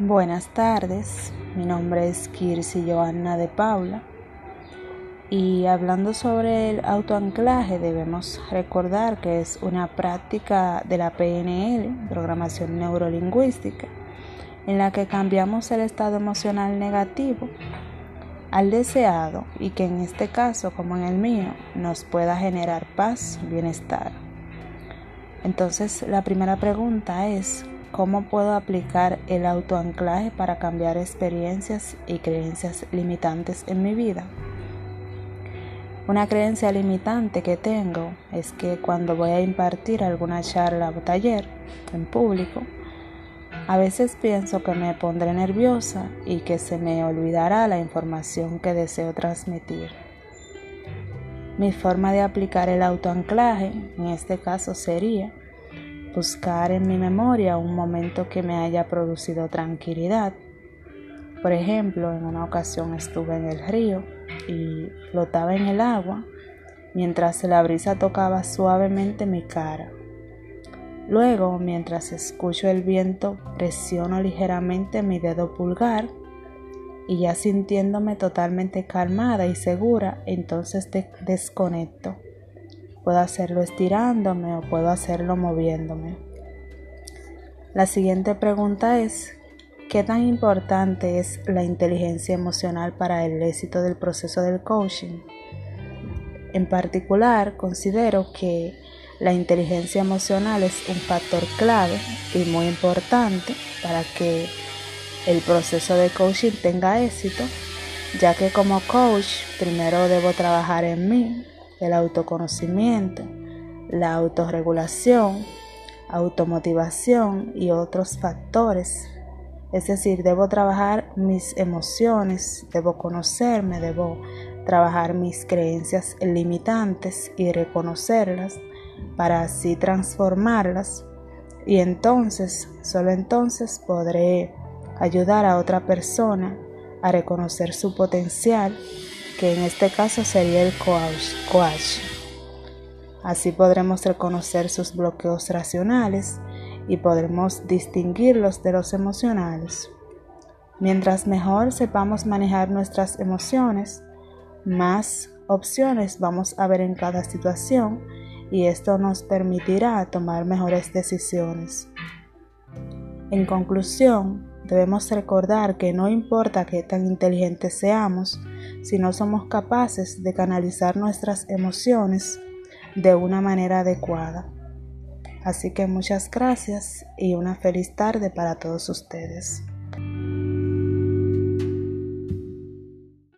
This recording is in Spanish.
Buenas tardes, mi nombre es Kirsi Joanna de Paula y hablando sobre el autoanclaje debemos recordar que es una práctica de la PNL, programación neurolingüística, en la que cambiamos el estado emocional negativo al deseado y que en este caso como en el mío nos pueda generar paz, bienestar. Entonces la primera pregunta es, ¿Cómo puedo aplicar el autoanclaje para cambiar experiencias y creencias limitantes en mi vida? Una creencia limitante que tengo es que cuando voy a impartir alguna charla o taller en público, a veces pienso que me pondré nerviosa y que se me olvidará la información que deseo transmitir. Mi forma de aplicar el autoanclaje en este caso sería buscar en mi memoria un momento que me haya producido tranquilidad. Por ejemplo, en una ocasión estuve en el río y flotaba en el agua mientras la brisa tocaba suavemente mi cara. Luego, mientras escucho el viento, presiono ligeramente mi dedo pulgar y ya sintiéndome totalmente calmada y segura, entonces desconecto. Puedo hacerlo estirándome o puedo hacerlo moviéndome. La siguiente pregunta es, ¿qué tan importante es la inteligencia emocional para el éxito del proceso del coaching? En particular, considero que la inteligencia emocional es un factor clave y muy importante para que el proceso de coaching tenga éxito, ya que como coach primero debo trabajar en mí, el autoconocimiento, la autorregulación, automotivación y otros factores. Es decir, debo trabajar mis emociones, debo conocerme, debo trabajar mis creencias limitantes y reconocerlas para así transformarlas y entonces, solo entonces podré ayudar a otra persona a reconocer su potencial que en este caso sería el coach. Así podremos reconocer sus bloqueos racionales y podremos distinguirlos de los emocionales. Mientras mejor sepamos manejar nuestras emociones, más opciones vamos a ver en cada situación y esto nos permitirá tomar mejores decisiones. En conclusión, debemos recordar que no importa qué tan inteligentes seamos, si no somos capaces de canalizar nuestras emociones de una manera adecuada. Así que muchas gracias y una feliz tarde para todos ustedes.